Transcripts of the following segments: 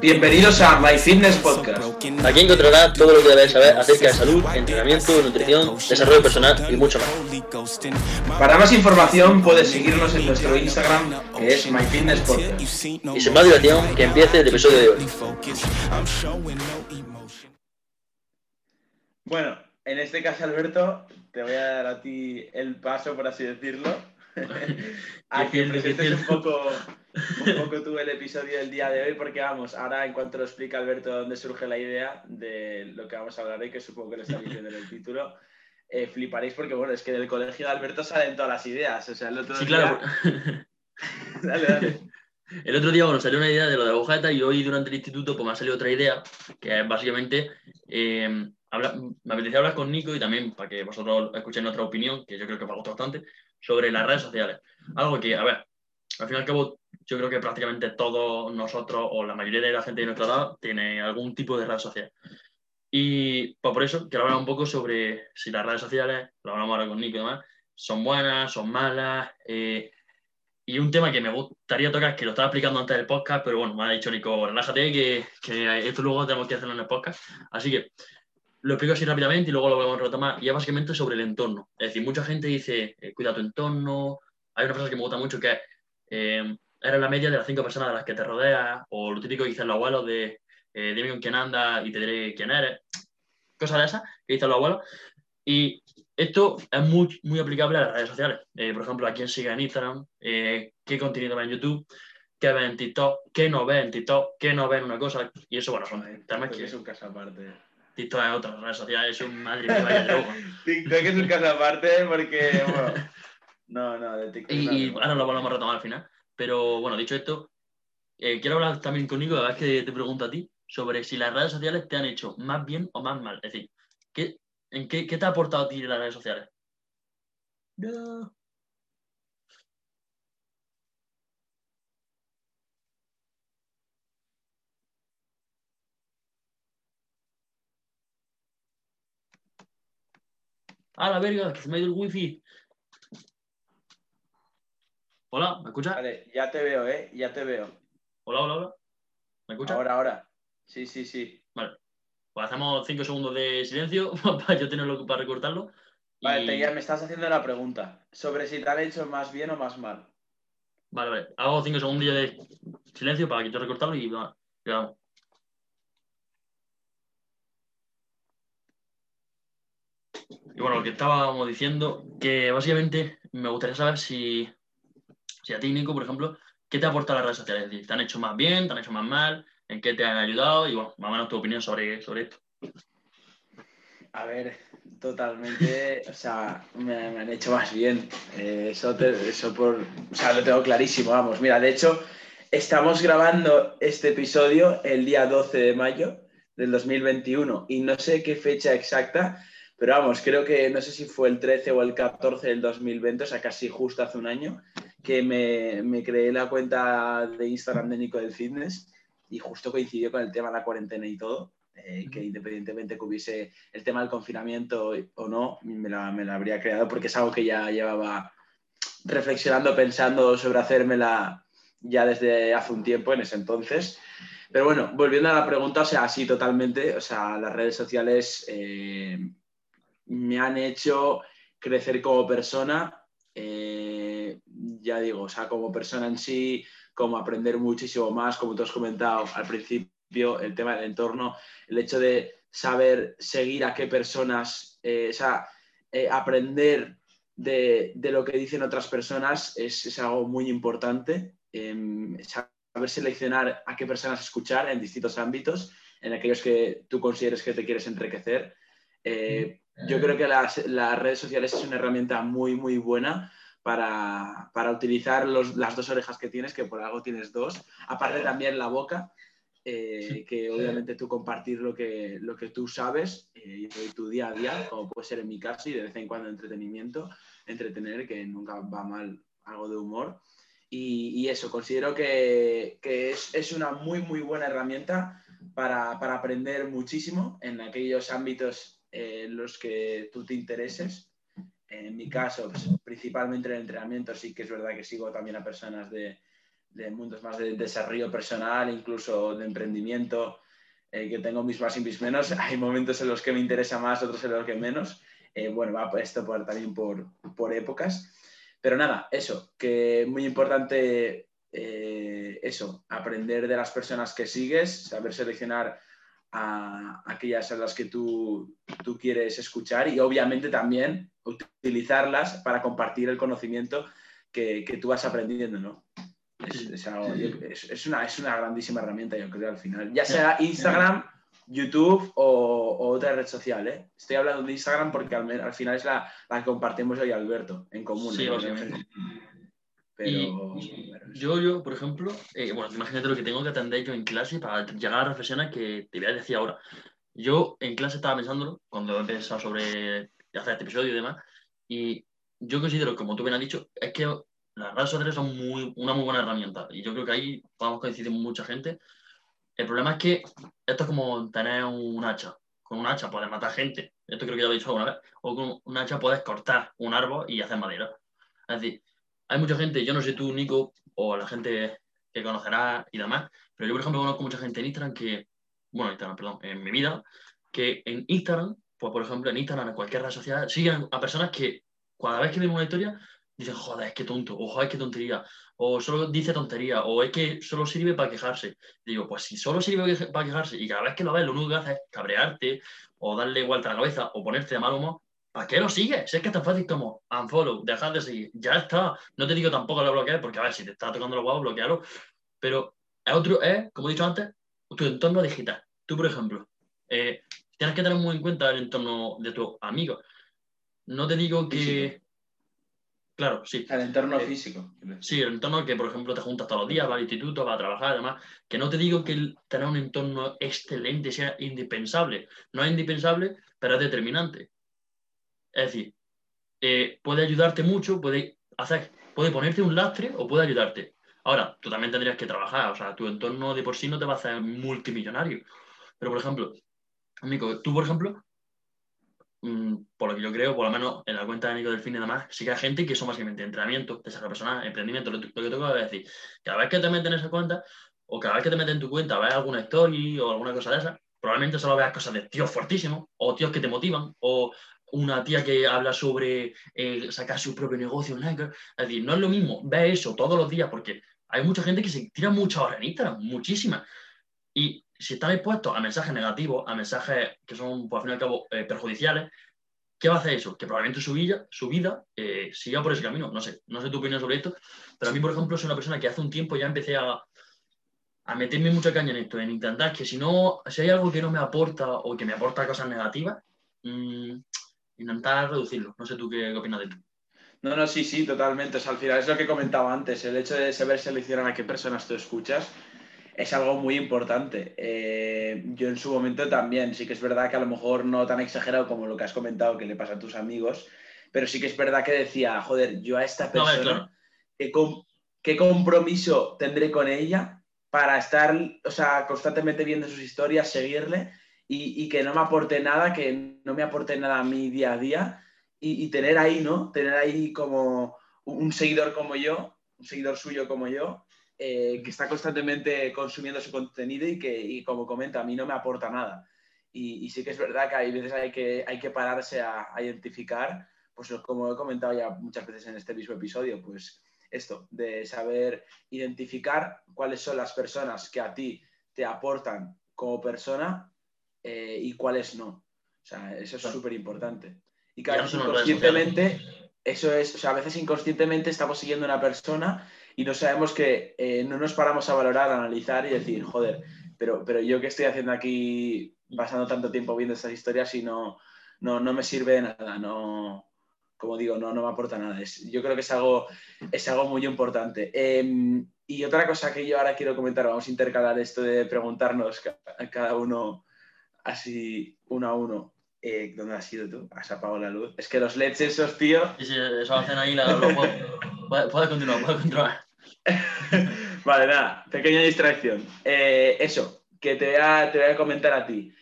Bienvenidos a My Fitness Podcast. Aquí encontrarás todo lo que debes saber acerca de salud, entrenamiento, nutrición, desarrollo personal y mucho más. Para más información puedes seguirnos en nuestro Instagram que es My Fitness Podcast. Y sin más dilación, que empiece el episodio de hoy. Bueno, en este caso Alberto, te voy a dar a ti el paso, por así decirlo. a que presentes un poco, un poco tú el episodio del día de hoy, porque vamos, ahora en cuanto lo explica Alberto dónde surge la idea de lo que vamos a hablar hoy, que supongo que lo está diciendo en el título, eh, fliparéis porque, bueno, es que del colegio de Alberto salen todas las ideas. O sea, el otro Sí, día- claro. dale, dale. El otro día, bueno, salió una idea de lo de agujeta y hoy durante el instituto pues me ha salido otra idea, que es básicamente, eh, habla- me apetecía hablar con Nico y también para que vosotros escuchéis nuestra opinión, que yo creo que os va a gustar bastante, sobre las redes sociales. Algo que, a ver, al fin y al cabo, yo creo que prácticamente todos nosotros o la mayoría de la gente de nuestra edad tiene algún tipo de red social. Y pues por eso quiero hablar un poco sobre si las redes sociales, lo hablamos ahora con Nico y demás, son buenas, son malas. eh, y un tema que me gustaría tocar, que lo estaba explicando antes del podcast, pero bueno, me ha dicho Nico, relájate, que, que esto luego tenemos que hacerlo en el podcast. Así que lo explico así rápidamente y luego lo volvemos a retomar. Y es básicamente sobre el entorno. Es decir, mucha gente dice, eh, cuida tu entorno. Hay una frase que me gusta mucho que es, eh, eres la media de las cinco personas de las que te rodeas, o lo típico que dicen los abuelos de, eh, dime con quién andas y te diré quién eres. Cosas de esas que dicen los abuelos. Y esto es muy, muy aplicable a las redes sociales. Eh, por ejemplo, a quién sigue en Instagram, eh, qué contenido ve en YouTube, qué ve en TikTok, qué no ve en TikTok, qué no ve en una cosa. Y eso, bueno, son temas que es un caso aparte. TikTok es otra red social, es un madre mía, vaya. TikTok es un caso aparte porque, bueno, no, no, de TikTok. Y, ahora lo volvemos a retomar al final. Pero bueno, dicho esto, eh, quiero hablar también conmigo, la verdad es que te pregunto a ti, sobre si las redes sociales te han hecho más bien o más mal. Es decir, ¿qué, ¿en qué, qué te ha aportado a ti las redes sociales? No. ¡A la verga! que se me ha ido el wifi. Hola, ¿me escuchas? Vale, ya te veo, ¿eh? Ya te veo. Hola, hola, hola. ¿Me escuchas? Ahora, ahora. Sí, sí, sí. Vale. Pues hacemos 5 segundos de silencio para yo tenerlo para recortarlo. Y- Vale, te- ya me estás haciendo la pregunta sobre si te han hecho más bien o más mal. Vale, vale. Hago 5 segundos de silencio para que yo recortarlo y vamos. Y bueno, lo que estábamos diciendo, que básicamente me gustaría saber si, si a ti, Nico, por ejemplo, ¿qué te aporta las redes sociales? Es decir, ¿te han hecho más bien? ¿Te han hecho más mal? ¿En qué te han ayudado? Y bueno, más o menos tu opinión sobre, sobre esto. A ver, totalmente, o sea, me, han hecho más bien. Eh, eso, eso por, o sea, lo tengo clarísimo, vamos. Mira, de hecho, estamos grabando este episodio el día 12 de mayo del 2021 y no sé qué fecha exacta, pero vamos, creo que no sé si fue el 13 o el 14 del 2020, o sea, casi justo hace un año, que me, me creé la cuenta de Instagram de Nico del Fitness y justo coincidió con el tema de la cuarentena y todo, eh, que independientemente que hubiese el tema del confinamiento o no, me la, me la habría creado porque es algo que ya llevaba reflexionando, pensando sobre hacérmela ya desde hace un tiempo, en ese entonces. Pero bueno, volviendo a la pregunta, o sea, sí, totalmente, o sea, las redes sociales eh, me han hecho crecer como persona, eh, ya digo, o sea, como persona en sí, como aprender muchísimo más, como tú has comentado al principio, el tema del entorno, el hecho de saber seguir a qué personas, eh, o sea, eh, aprender de, de lo que dicen otras personas es, es algo muy importante. Em, saber seleccionar a qué personas escuchar en distintos ámbitos, en aquellos que tú consideres que te quieres enriquecer. Eh, yo creo que las, las redes sociales es una herramienta muy, muy buena para, para utilizar los- las dos orejas que tienes, que por algo tienes dos. Aparte también la boca, eh, que obviamente tú compartir lo que, lo que tú sabes eh, y tu día a día, como puede ser en mi caso, y de vez en cuando entretenimiento, entretener, que nunca va mal algo de humor. Y, y eso, considero que, que es, es una muy, muy buena herramienta para, para aprender muchísimo en aquellos ámbitos eh, en los que tú te intereses. En mi caso, pues, principalmente en el entrenamiento, sí que es verdad que sigo también a personas de, mundos más de desarrollo personal, incluso de emprendimiento, eh, que tengo mis más y mis menos. Hay momentos en los que me interesa más, otros en los que menos. Eh, bueno, va esto por, también por, por, épocas. Pero nada, eso, que muy importante eh, eso, aprender de las personas que sigues, saber seleccionar a aquellas a las que tú, tú quieres escuchar y obviamente también utilizarlas para compartir el conocimiento que, que tú vas aprendiendo, ¿no? Es, una, es, una, grandísima herramienta, yo creo, al final. Ya sea Instagram, YouTube o, otra red social. ¿eh? Estoy hablando de Instagram porque al, final es la, la, que compartimos yo y Alberto en común. Sí, obviamente. Pero, yo, yo, por ejemplo, eh, bueno, imagínate lo que tengo que atender yo en clase para llegar a la reflexión que te voy a decir ahora. Yo en clase estaba pensándolo cuando he pensado sobre hacer este episodio y demás, y yo considero, como tú bien has dicho, es que las redes sociales son muy, una muy buena herramienta y yo creo que ahí podemos coincidir mucha gente. El problema es que esto es como tener un hacha. Con un hacha puedes matar gente, esto creo que ya lo he dicho alguna vez, o con un hacha puedes cortar un árbol y hacer madera. Es decir, hay mucha gente, yo no sé tú, Nico, o la gente que conocerás y demás, pero yo, por ejemplo, conozco mucha gente en Instagram que, bueno, Instagram, perdón, en mi vida, que en Instagram, pues por ejemplo, en Instagram, en cualquier red social, siguen a personas que cada vez que ven una historia dicen, joder, es que tonto, o joder, qué tontería, o solo dice tontería, o es que solo sirve para quejarse. Digo, pues si solo sirve para quejarse y cada vez que lo ves lo único que hace es cabrearte, o darle vuelta a la cabeza, o ponerte de mal humor, ¿para qué lo sigues? Si es que es tan fácil como unfollow, dejar de seguir, ya está. No te digo tampoco lo bloquees, porque a ver, si te está tocando los huevos, bloquealo. Pero es otro, es, como he dicho antes, tu entorno digital. Tú, por ejemplo, eh, tienes que tener muy en cuenta el entorno de tus amigos. No te digo que, Claro, sí. El entorno eh, físico. Sí, el entorno que, por ejemplo, te juntas todos los días, vas al instituto, vas a trabajar, además. Que no te digo que tener un entorno excelente sea indispensable. No es indispensable, pero es determinante. Es decir, eh, puede ayudarte mucho, puede, hacer, puede ponerte un lastre o puede ayudarte. Ahora, tú también tendrías que trabajar, o sea, tu entorno de por sí no te va a hacer multimillonario. Pero, por ejemplo, amigo, tú, por ejemplo, Mm, por lo que yo creo, por lo menos en la cuenta de Nico Delfín y demás, sí que hay gente que son básicamente entrenamiento, desarrollo personal, emprendimiento, lo, que tengo que decir. Cada vez que te meten en esa cuenta, o cada vez que te meten en tu cuenta, ves alguna story o alguna cosa de esa, probablemente solo veas cosas de tíos fuertísimos, o tíos que te motivan, o una tía que habla sobre eh, sacar su propio negocio online. Es decir, no es lo mismo ver eso todos los días, porque hay mucha gente que se tira mucha hora en Instagram, muchísimas. Y si están expuestos a mensajes negativos, a mensajes que son, pues, al fin y al cabo, eh, perjudiciales, ¿qué va a hacer eso? Que probablemente su vida, su vida eh, siga por ese camino. No sé, no sé tu opinión sobre esto, pero a mí, por ejemplo, soy una persona que hace un tiempo ya empecé a, a meterme mucha caña en esto, en intentar que si no, si hay algo que no me aporta o que me aporta cosas negativas, mmm, intentar reducirlo. No sé tú qué, opinas de esto. No, no, sí, sí, totalmente. al final es lo que comentaba antes, el hecho de saber seleccionar a qué personas tú escuchas es algo muy importante. Eh, yo en su momento también, sí que es verdad que a lo mejor no tan exagerado como lo que has comentado que le pasa a tus amigos, pero sí que es verdad que decía, joder, yo a esta persona, ¿qué, compromiso tendré con ella para estar, o sea, constantemente viendo sus historias, seguirle y, que no me aporte nada, que no me aporte nada a mi día a día y, y tener ahí, ¿no? Tener ahí como un seguidor como yo, un seguidor suyo como yo, eh, que está constantemente consumiendo su contenido y que, como comenta, a mí no me aporta nada. Y, sí que es verdad que hay veces hay que, hay que pararse a, identificar, pues como he comentado ya muchas veces en este mismo episodio, pues esto, de saber identificar cuáles son las personas que a ti te aportan como persona eh, y cuáles no. O sea, eso es súper importante. Y que veces inconscientemente, eso es, o sea, a veces inconscientemente estamos siguiendo a una persona y no sabemos que eh, no nos paramos a valorar, a analizar y decir, joder, pero, pero yo qué estoy haciendo aquí pasando tanto tiempo viendo estas historias y no, no, no me sirve de nada, no, como digo, no, no me aporta nada. Es, yo creo que es algo, es algo muy importante. Em, y otra cosa que yo ahora quiero comentar, vamos a intercalar esto de preguntarnos cada uno así uno a uno. Eh, ¿Dónde has ido tú? Has apagado la luz. Es que los LEDs esos, tío. Sí, sí, eso hacen ahí la. Puedes continuar, puedes continuar. vale, nada, pequeña distracción. Eh, eso, que te voy, a, te voy, a, comentar a ti.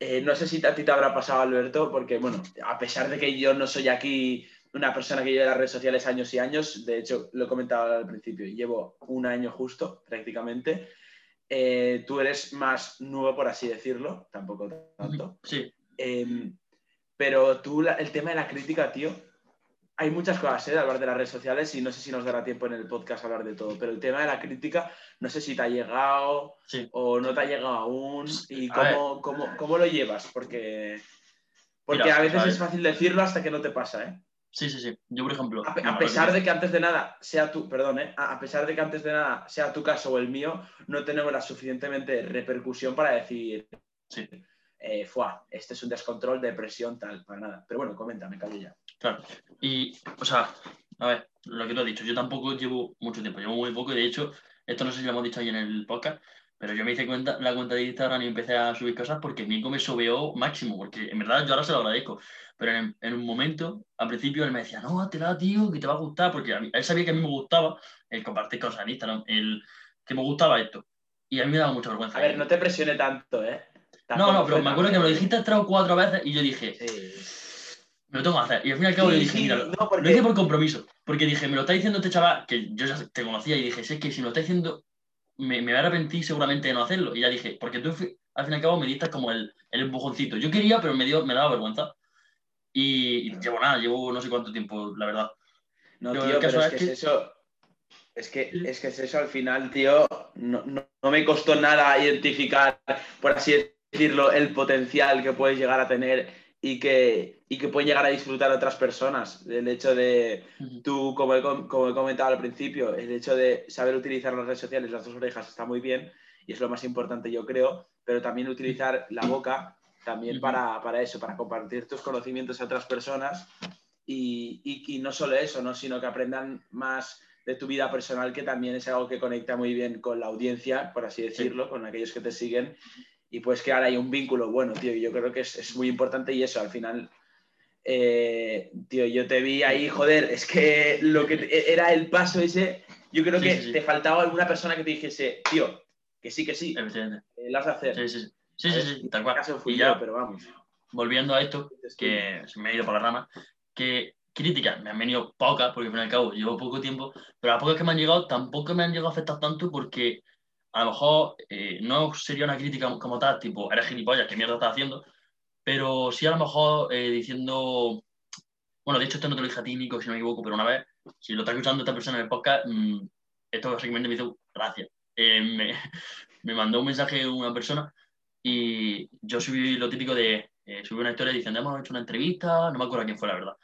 Eh, no sé si a ti te habrá pasado, Alberto, porque, bueno, a pesar de que yo no soy aquí una persona que lleva las redes sociales años y años, de hecho lo he comentado al principio, llevo un año justo prácticamente. Eh, tú eres más nuevo, por así decirlo, tampoco tanto. Sí. Em, pero tú, el tema de la crítica, tío, hay muchas cosas ¿eh? de hablar de las redes sociales y no sé si nos dará tiempo en el podcast hablar de todo, pero el tema de la crítica, no sé si te ha llegado o no te ha llegado aún y cómo, cómo, lo llevas, porque, porque a veces es fácil decirlo hasta que no te pasa, ¿eh? Sí, sí, sí. Yo, por ejemplo. A, pesar de que antes de nada sea tu, perdón, ¿eh? a, pesar de que antes de nada sea tu caso o el mío, no tenemos la suficientemente repercusión para decir, sí. Eh, este es un descontrol, depresión, tal, para nada. Pero bueno, coméntame, callo ya. Claro. Y, o sea, a ver, lo que tú has dicho, yo tampoco llevo mucho tiempo, llevo muy poco y de hecho, esto no sé si lo hemos dicho ahí en el podcast, pero yo me hice cuenta, la cuenta de Instagram y empecé a subir cosas porque Nico me sobeó máximo, porque en verdad yo ahora se lo agradezco. Pero en, un momento, al principio, él me decía, no, te da, tío, que te va a gustar, porque a mí, él sabía que a mí me gustaba el compartir cosas en Instagram, el que me gustaba esto. Y a mí me daba mucha vergüenza. A ver, no te presione tanto, ¿eh? no, no, pero me acuerdo que me lo dijiste tres o cuatro veces y yo dije, me lo tengo que hacer. Y al fin y al cabo le dije, mira, lo hice por compromiso. Porque dije, me lo está diciendo este chaval, que yo ya te conocía, y dije, sé que si me lo está diciendo me, me voy a arrepentir seguramente de no hacerlo. Y ya dije, porque tú al fin y al cabo me diste como el, el empujoncito. Yo quería, pero me, dio, me daba vergüenza. Y, llevo nada, llevo no sé cuánto tiempo, la verdad. No, tío, pero es, que, es eso. Es que, es que es eso al final, tío. No, no, no, me costó nada identificar, por así decirlo, el potencial que puedes llegar a tener y que, y que pueden llegar a disfrutar otras personas. El hecho de, tú, como he, como he comentado al principio, el hecho de saber utilizar las redes sociales, las dos orejas, está muy bien y es lo más importante, yo creo, pero también utilizar la boca también para, para, eso, para compartir tus conocimientos a otras personas y, y, no solo eso, ¿no? sino que aprendan más de tu vida personal, que también es algo que conecta muy bien con la audiencia, por así decirlo, con aquellos que te siguen y pues que ahora hay un vínculo bueno, tío. Yo creo que es, muy importante y eso, al final, eh, tío, yo te vi ahí, joder, es que lo que era el paso ese, yo creo que te faltaba alguna persona que te dijese, tío, que sí, que sí, eh, de hacer. Sí, sí, sí, sí, sí, tal cual. y ya, pero vamos. Volviendo a esto, que se me ha ido por la rama, que críticas me han venido pocas, porque al fin y al cabo llevo poco tiempo, pero las pocas que me han llegado tampoco me han llegado a afectar tanto porque a lo mejor eh, no sería una crítica como tal, tipo, eres gilipollas, ¿qué mierda estás haciendo? Pero sí a lo mejor eh, diciendo, bueno, de hecho esto no te lo dije a ti, Nico, si no me equivoco, pero una vez, si lo está escuchando esta persona en el podcast, mm, esto básicamente me hizo gracia. Eh, me, me, mandó un mensaje una persona y yo subí lo típico de, subí una historia diciendo, hemos hecho una entrevista, no me acuerdo a quién fue la verdad.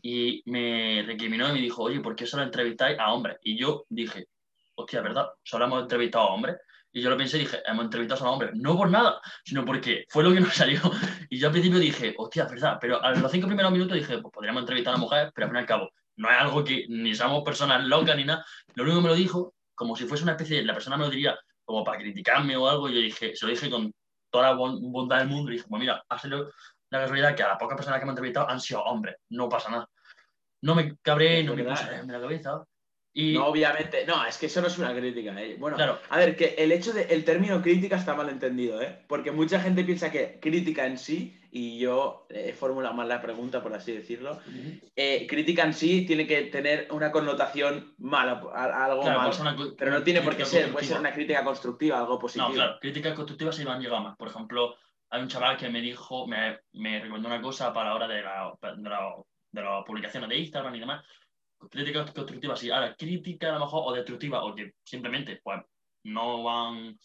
Y me recriminó y me dijo, oye, ¿por qué solo entrevistáis a hombres? Y yo dije, hostia, ¿verdad? Solo hemos entrevistado a hombres. Y yo lo pensé y dije, hemos entrevistado a hombres. No por nada, sino porque fue lo que nos salió. Y yo al principio dije, hostia, ¿verdad? Pero a los cinco primeros minutos dije, pues podríamos entrevistar a mujeres, pero al fin y al cabo, no es algo que ni somos personas locas ni nada. Lo único que me lo dijo, como si fuese una especie, de, la persona me lo diría como para criticarme o algo, y yo dije, se lo dije con toda la bondad del mundo, y dije, pues mira, ha sido la casualidad que a las pocas personas que me han entrevistado han sido hombres, no pasa nada. No me cabré, no me puse en la cabeza. No, obviamente, no, es que eso no es una crítica. ¿eh? Bueno, a ver, que el hecho de, el término crítica está mal entendido, ¿eh? Porque mucha gente piensa que crítica en sí, y yo eh, formula mal la pregunta, por así decirlo, eh, crítica en sí tiene que tener una connotación mala, algo malo. pero no tiene por qué ser, puede ser una crítica constructiva, algo positivo. No, claro, críticas constructivas sí van a llegar más. Por ejemplo, hay un chaval que me dijo, me, me recomendó una cosa para la hora de la, de la, de las publicaciones de Instagram y demás crítica constructiva, sí. Ahora, crítica a lo mejor o destructiva, o que simplemente pues no van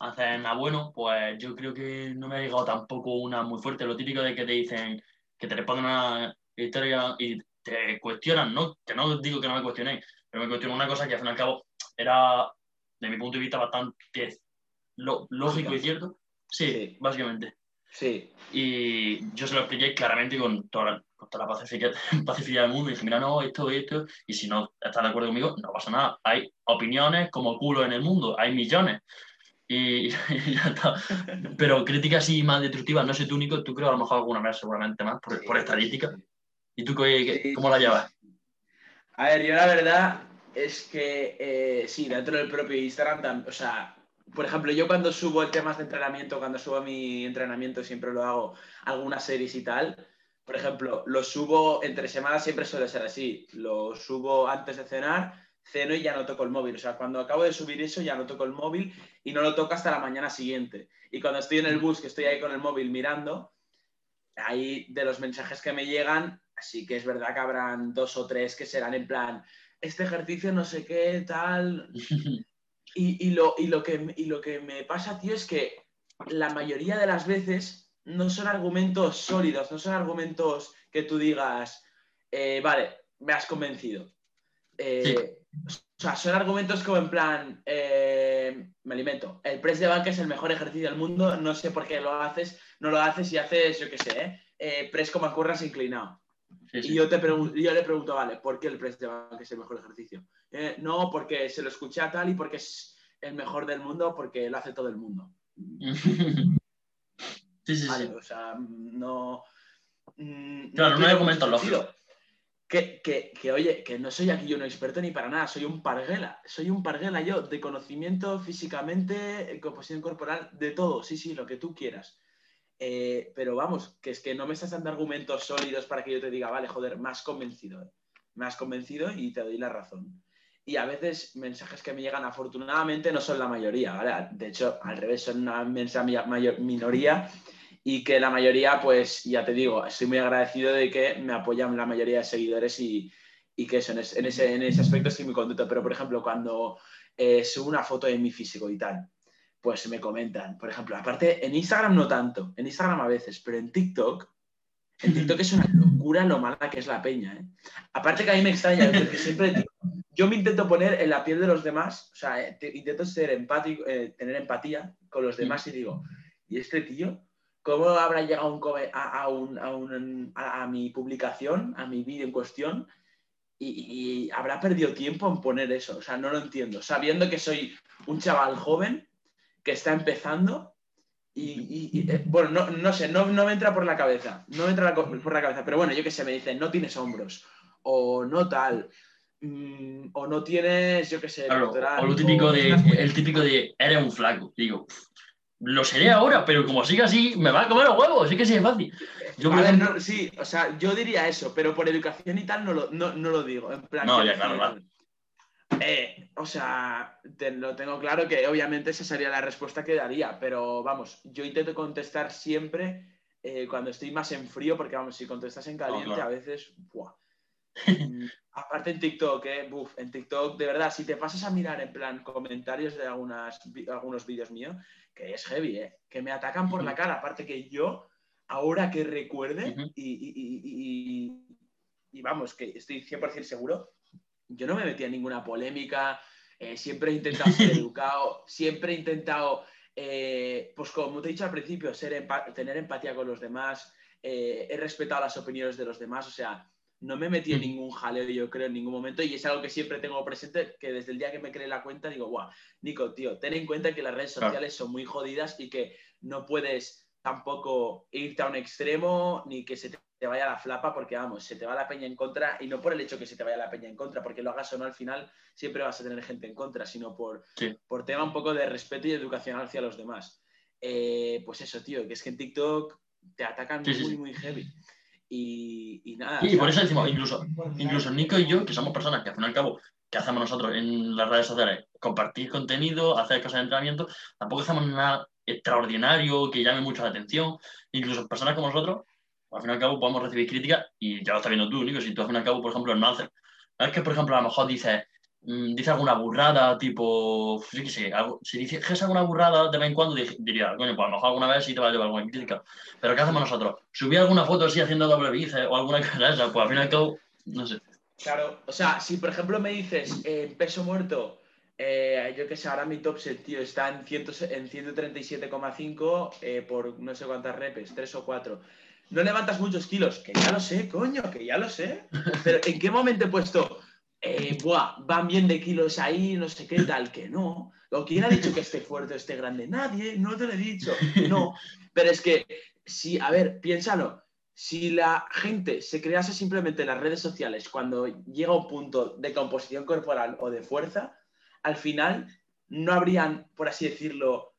a hacer nada bueno, pues yo creo que no me ha llegado tampoco una muy fuerte. Lo típico de que te dicen, que te responden una historia y te cuestionan, ¿no? Que no digo que no me cuestionéis, pero me cuestionó una cosa que al fin y al cabo era, de mi punto de vista, bastante lógico y cierto. Sí, básicamente. Sí. Y yo se lo expliqué claramente con toda con toda la pacificidad, del mundo y dije, mira, no, esto, esto, y si no estás de acuerdo conmigo, no pasa nada. Hay opiniones como culo en el mundo, hay millones. Y, ya está. Pero críticas así más destructivas, no sé tú, único, tú creo a lo mejor alguna vez seguramente más, por, estadística. ¿Y tú cómo la llevas? A ver, yo la verdad es que eh, sí, dentro del propio Instagram, o sea, por ejemplo, yo cuando subo temas de entrenamiento, cuando subo mi entrenamiento, siempre lo hago algunas series y tal, por ejemplo, lo subo entre semanas, siempre suele ser así. Lo subo antes de cenar, ceno y ya no toco el móvil. O sea, cuando acabo de subir eso ya no toco el móvil y no lo toco hasta la mañana siguiente. Y cuando estoy en el bus, que estoy ahí con el móvil mirando, ahí de los mensajes que me llegan, así que es verdad que habrán dos o tres que serán en plan, este ejercicio no sé qué, tal. Y, lo, lo que, y lo que me pasa, tío, es que la mayoría de las veces no son argumentos sólidos, no son argumentos que tú digas, eh, vale, me has convencido. Eh, o sea, son argumentos como en plan, eh, me alimento, el press de banca es el mejor ejercicio del mundo, no sé por qué lo haces, no lo haces y haces, yo qué sé, press como curras inclinado. Y yo, te yo le pregunto, vale, ¿por qué el press de banca es el mejor ejercicio? no, porque se lo escuché a tal y porque es el mejor del mundo, porque lo hace todo el mundo. Sí, sí, sí. O sea, no. Mm, claro, no, hay argumentos lógicos que, oye, que no soy aquí yo un experto ni para nada, soy un parguela, soy un parguela yo de conocimiento físicamente, composición corporal, de todo, sí, sí, lo que tú quieras. Eh, pero vamos, que es que no me estás dando argumentos sólidos para que yo te diga, vale, joder, has convencido, eh. me has convencido y te doy la razón. Y a veces mensajes que me llegan afortunadamente no son la mayoría, ¿vale? De hecho, al revés, son una inmensa mayor, minoría y que la mayoría, pues ya te digo, estoy muy agradecido de que me apoyan la mayoría de seguidores y, que eso, en, ese, en, ese, aspecto estoy muy contento. Pero, por ejemplo, cuando eh, subo una foto de mi físico y tal, pues me comentan, por ejemplo, aparte en Instagram no tanto, en Instagram a veces, pero en TikTok, en TikTok es una locura lo mala que es la peña. ¿eh? Aparte que a mí me extraña, porque siempre yo me intento poner en la piel de los demás, o sea, eh, intento ser empático, tener empatía con los demás y digo, ¿y este tío? ¿Cómo habrá llegado a, mi publicación, a mi vídeo en cuestión? Y, habrá perdido tiempo en poner eso. O sea, no lo entiendo. Sabiendo que soy un chaval joven que está empezando y, eh, bueno, no, sé, no, me entra por la cabeza. No me entra por la cabeza. Pero bueno, yo qué sé, me dicen, no tienes hombros o no tal. Mm, o no tienes, yo qué sé, o lo típico de, el típico de, eres un flaco. Digo, lo seré ahora, pero como siga así, me va a comer los huevos, sí que sí es fácil. Yo sí, o sea, yo diría eso, pero por educación y tal no lo, no, lo digo. En plan, no, ya, claro, eh, o sea, lo tengo claro que obviamente esa sería la respuesta que daría, pero vamos, yo intento contestar siempre eh, cuando estoy más en frío, porque vamos, si contestas en caliente a veces, ¡buah! Mm, aparte en TikTok, eh, Buf, en TikTok, de verdad, si te pasas a mirar en plan comentarios de algunas, algunos vídeos míos, que es heavy, ¿eh? que me atacan por la cara. Aparte que yo, ahora que recuerde, y, vamos, que estoy 100% seguro, yo no me metí en ninguna polémica, eh, siempre he intentado ser educado, siempre he intentado, eh, pues como te he dicho al principio, ser tener empatía con los demás, eh, he respetado las opiniones de los demás, o sea, no me metí en mm. ningún jaleo, yo creo, en ningún momento, y es algo que siempre tengo presente, que desde el día que me creé la cuenta digo, guau, Nico, tío, ten en cuenta que las redes sociales son muy jodidas y que no puedes tampoco irte a un extremo ni que se te vaya la flapa, porque vamos, se te va la peña en contra, y no por el hecho que se te vaya la peña en contra, porque lo hagas o no al final, siempre vas a tener gente en contra, sino por, por tema un poco de respeto y educación hacia los demás. Eh, pues eso, tío, que es que en TikTok te atacan muy, muy heavy. Y, nada. Y por eso decimos, incluso, incluso Nico y yo, que somos personas que al fin y al cabo, que hacemos nosotros en las redes sociales? Compartir contenido, hacer cosas de entrenamiento, tampoco hacemos nada extraordinario que llame mucho la atención. Incluso personas como nosotros, al fin y al cabo, podemos recibir críticas y ya lo estás viendo tú, Nico, si tú al fin y al cabo, por ejemplo, el haces. Es que, por ejemplo, a lo mejor dices, Mm, dice alguna burrada, tipo, sí que sé, si dices alguna burrada de vez en cuando, diría, coño, pues a lo mejor alguna vez sí te va a llevar alguna crítica. Pero ¿qué hacemos nosotros? ¿Subir alguna foto así haciendo doble bíceps o alguna cosa esa? Pues al fin y al cabo, no sé. Claro, o sea, si por ejemplo me dices eh, peso muerto, eh, yo que sé, ahora mi top set, tío, está en, en 137,5 eh, por no sé cuántas repes, 3 o 4. No levantas muchos kilos, que ya lo sé, coño, que ya lo sé. Pero ¿en qué momento he puesto eh, van bien de kilos ahí, no sé qué tal, que no. O quién ha dicho que esté fuerte o esté grande, nadie, no te lo he dicho, no. Pero es que, si, a ver, piénsalo, si la gente se crease simplemente en las redes sociales cuando llega un punto de composición corporal o de fuerza, al final no habrían, por así decirlo,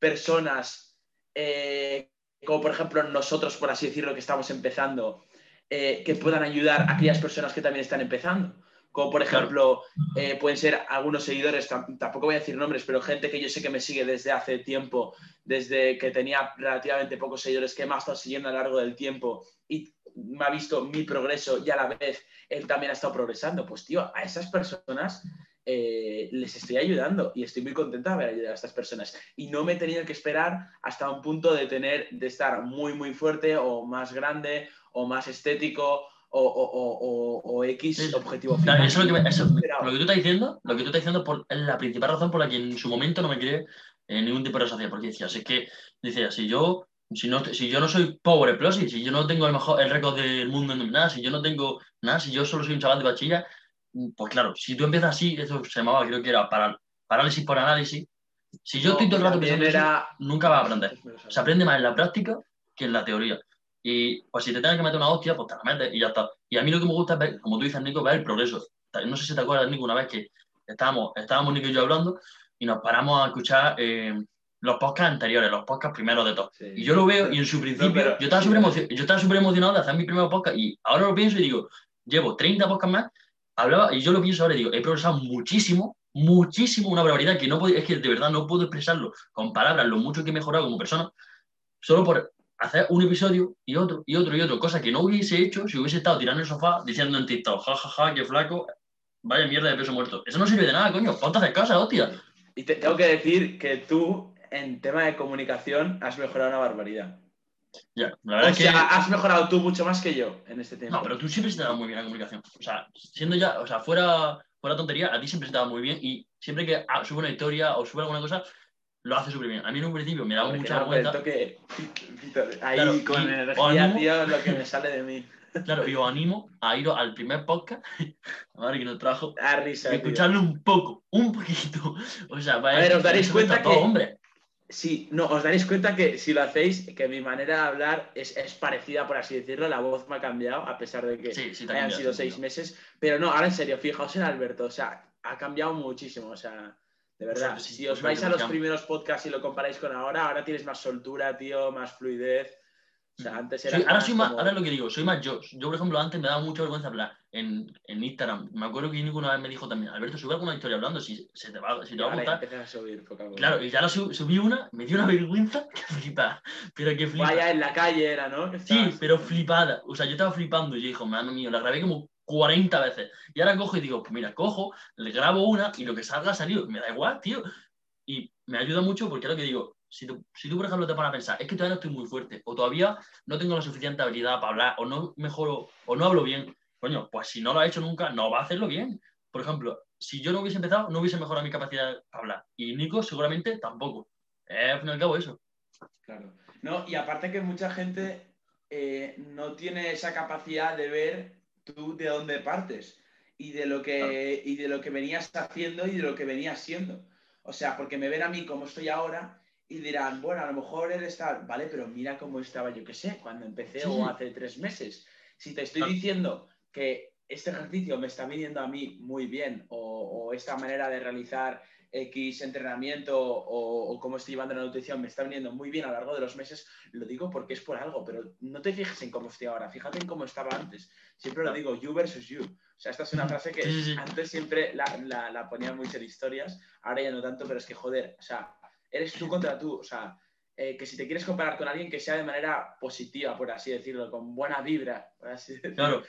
personas eh, como por ejemplo nosotros, por así decirlo, que estamos empezando, eh, que puedan ayudar a aquellas personas que también están empezando. Como por ejemplo, eh, pueden ser algunos seguidores, tampoco voy a decir nombres, pero gente que yo sé que me sigue desde hace tiempo, desde que tenía relativamente pocos seguidores, que me ha estado siguiendo a lo largo del tiempo y me ha visto mi progreso y a la vez él también ha estado progresando. Pues tío, a esas personas eh, les estoy ayudando y estoy muy contenta de haber ayudado a estas personas. Y no me he tenido que esperar hasta un punto de tener, de estar muy, muy fuerte o más grande o más estético o, X objetivo final. eso, lo que, eso, lo que tú estás diciendo, lo que tú estás diciendo por, es la principal razón por la que en su momento no me creé en ningún tipo de sociedad, porque decías, es que, decía, si yo, si no, si yo no soy pobre plus, si yo no tengo el mejor el récord del mundo en nada, si yo no tengo nada, si yo solo soy un chaval de bachilla, pues claro, si tú empiezas así, eso se llamaba, creo que era para, parálisis por análisis, si yo estoy todo el rato pensando era... nunca vas a aprender. Se aprende más en la práctica que en la teoría. Y pues si te tienes que meter una hostia, pues te la metes y ya está. Y a mí lo que me gusta es ver, como tú dices, Nico, ver el progreso. No sé si te acuerdas, Nico, una vez que estábamos, estábamos Nico y yo hablando y nos paramos a escuchar eh, los podcasts anteriores, los podcasts primeros de todos. Y yo lo veo y en su principio yo estaba súper emocionado de hacer mi primer podcast y ahora lo pienso y digo, llevo 30 podcasts más, hablaba y yo lo pienso ahora y digo, he progresado muchísimo, muchísimo, una barbaridad que no puedo, es que de verdad no puedo expresarlo con palabras lo mucho que he mejorado como persona, solo por hacer un episodio y otro y otro y otro, cosa que no hubiese hecho si hubiese estado tirando el sofá diciendo en TikTok, jajaja, ja, ja, qué flaco, vaya mierda de peso muerto. Eso no sirve de nada, coño, ponte hacer casa, hostia. Y te tengo que decir que tú, en tema de comunicación, has mejorado una barbaridad. Ya, la verdad o sea, que... has mejorado tú mucho más que yo en este tema. No, pero tú siempre se te da muy bien la comunicación. O sea, siendo ya, o sea, fuera, fuera tontería, a ti siempre se te da muy bien y siempre que sube una historia o sube alguna cosa, lo hace súper bien. A mí en un principio me daba mucha vergüenza. Toque, ahí con energía, tío, lo que me sale de mí. Claro, yo animo a ir al primer podcast, a que nos trajo, a risa, y escucharlo un poco, un poquito. O sea, vaya, a ver, os daréis cuenta que... hombre. Sí, no, os daréis cuenta que si lo hacéis, que mi manera de hablar es, es, parecida, por así decirlo, la voz me ha cambiado, a pesar de que sí, sí, hayan sido seis meses. Pero no, ahora en serio, fijaos en Alberto, o sea, ha cambiado muchísimo, o sea, de verdad, si os vais a los primeros podcasts y lo comparáis con ahora, ahora tienes más soltura, tío, más fluidez. O sea, antes era. ahora, soy más, ahora es lo que digo, soy más yo. Yo, por ejemplo, antes me daba mucha vergüenza hablar en, en Instagram. Me acuerdo que una vez me dijo también, Alberto, sube alguna historia hablando, si se te va, si te va a gustar. A subir, claro, y ya la subí una, me dio una vergüenza que flipa. Pero que flipa. Vaya, en la calle era, ¿no? Sí, pero flipada. O sea, yo estaba flipando y yo dijo, mano mío, la grabé como 40 veces. Y ahora cojo y digo, pues mira, cojo, le grabo una y lo que salga ha salido. Me da igual, tío. Y me ayuda mucho porque es lo que digo, si tú, si tú, por ejemplo, te pones a pensar, es que todavía no estoy muy fuerte, o todavía no tengo la suficiente habilidad para hablar, o no mejoro, o no hablo bien, coño, pues si no lo ha hecho nunca, no va a hacerlo bien. Por ejemplo, si yo no hubiese empezado, no hubiese mejorado mi capacidad para hablar. Y Nico seguramente tampoco. Es al fin y al cabo eso. Claro. No, y aparte que mucha gente eh, no tiene esa capacidad de ver tú de dónde partes y de lo que, y de lo que venías haciendo y de lo que venías siendo. O sea, porque me ven a mí como estoy ahora y dirán, bueno, a lo mejor él está, vale, pero mira cómo estaba yo que sé, cuando empecé o hace tres meses. Si te estoy diciendo que este ejercicio me está viniendo a mí muy bien o, o esta manera de realizar X entrenamiento o, cómo estoy llevando la nutrición me está viniendo muy bien a lo largo de los meses, lo digo porque es por algo, pero no te fijes en cómo estoy ahora, fíjate en cómo estaba antes. Siempre lo digo, you versus you. O sea, esta es una frase que antes siempre la, la, ponía mucho en historias, ahora ya no tanto, pero es que joder, o sea, eres tú contra tú, o sea, eh, que si te quieres comparar con alguien que sea de manera positiva, por así decirlo, con buena vibra, por así decirlo. Claro.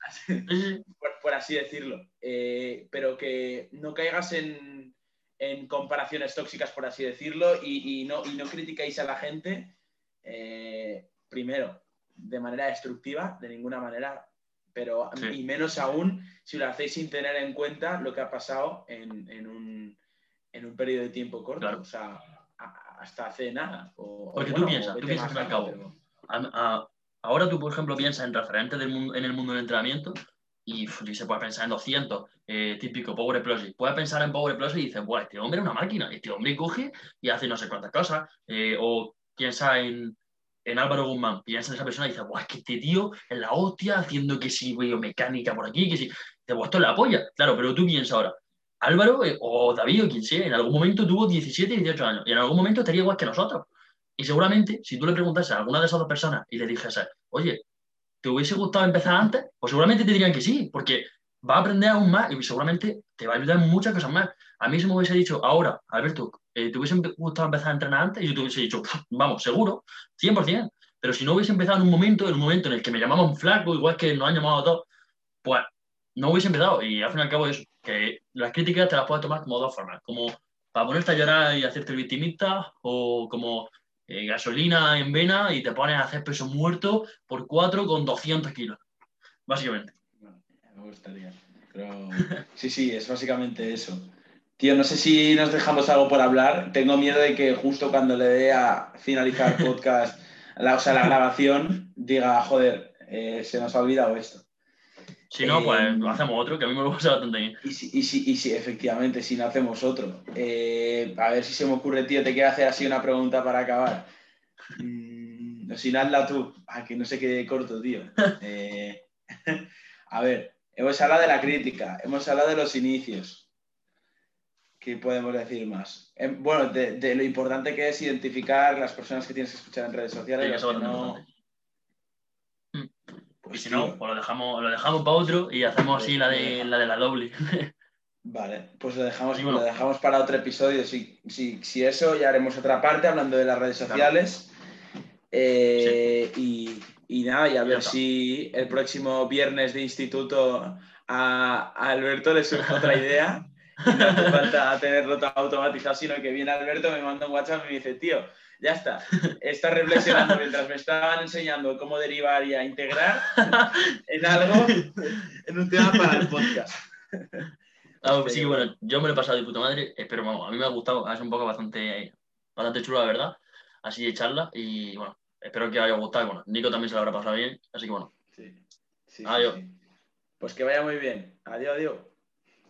por, así decirlo. Eh, pero que no caigas en, en comparaciones tóxicas, por así decirlo, y, no, y no criticáis a la gente, eh, primero, de manera destructiva, de ninguna manera, pero y menos aún si lo hacéis sin tener en cuenta lo que ha pasado en, en, un, en un, periodo de tiempo corto, o sea, hasta hace nada. Porque tú piensas, tú piensas al cabo. ahora tú, por ejemplo, piensas en referentes del mundo, en el mundo del entrenamiento y, se puede pensar en 200, eh, típico Power Explosive. Puede pensar en Power Explosive y dice, bueno, este hombre es una máquina, este hombre coge y hace no sé cuántas cosas. Eh, o piensa en, en Álvaro Guzmán, piensa en esa persona y dice, bueno, es que este tío es la hostia haciendo que si veo mecánica por aquí, que si. Te esto la polla. Claro, pero tú piensas ahora, Álvaro eh, o David o quien sea, en algún momento tuvo 17, 18 años y en algún momento estaría igual que nosotros. Y seguramente, si tú le preguntases a alguna de esas dos personas y le dijese, oye, ¿te hubiese gustado empezar antes? Pues seguramente te dirían que sí, porque va a aprender aún más y seguramente te va a ayudar en muchas cosas más. A mí si me hubiese dicho, ahora, Alberto, eh, ¿te hubiese gustado empezar a entrenar antes? Y yo te hubiese dicho, vamos, seguro, 100%. Pero si no hubiese empezado en un momento, en un momento en el que me llamaban flaco, igual que nos han llamado a todos, pues no hubiese empezado. Y al fin y al cabo es que las críticas te las puedes tomar como dos formas. Como para ponerte a llorar y hacerte victimista, o como eh, gasolina en vena y te pones a hacer peso muerto por cuatro con 200 kilos, básicamente. Me gustaría. Pero sí, sí, es básicamente eso. Tío, no sé si nos dejamos algo por hablar. Tengo miedo de que justo cuando le dé a finalizar el podcast, la, o sea, la grabación, diga, joder, eh, se nos ha olvidado esto. Si no, pues eh, hacemos otro, que a mí me lo pasa bastante bien. Y si, y si, y si efectivamente, si no hacemos otro. Eh, a ver si se me ocurre, tío, te quiero hacer así una pregunta para acabar. Mm, sin hazla tú. Ah, que no se quede corto, tío. a ver, hemos hablado de la crítica, hemos hablado de los inicios. ¿Qué podemos decir más? Em, bueno, de, lo importante que es identificar las personas que tienes que escuchar en redes sociales. Sí, no... Pues y si no, pues lo dejamos, lo dejamos para otro y hacemos así la de, la de la doble. Vale, pues lo dejamos, lo dejamos para otro episodio. Si, si, eso, ya haremos otra parte hablando de las redes sociales. Eh, y, y, nada, y a ver si el próximo viernes de instituto a, a Alberto le surge otra idea. No hace falta tenerlo automatizado, sino que viene Alberto, me manda un WhatsApp y me dice, tío, ya está, está reflexionando mientras me estaban enseñando cómo derivar y a integrar en algo, en un tema para el podcast. Ah, sí, bueno, yo me lo he pasado de puta madre, eh, pero vamos, a mí me ha gustado, es un poco bastante, bastante chulo, la verdad, así de charla, y bueno, espero que haya gustado, bueno, Nico también se lo habrá pasado bien, así que bueno. Sí, sí, adiós. Pues que vaya muy bien. Adiós, adiós.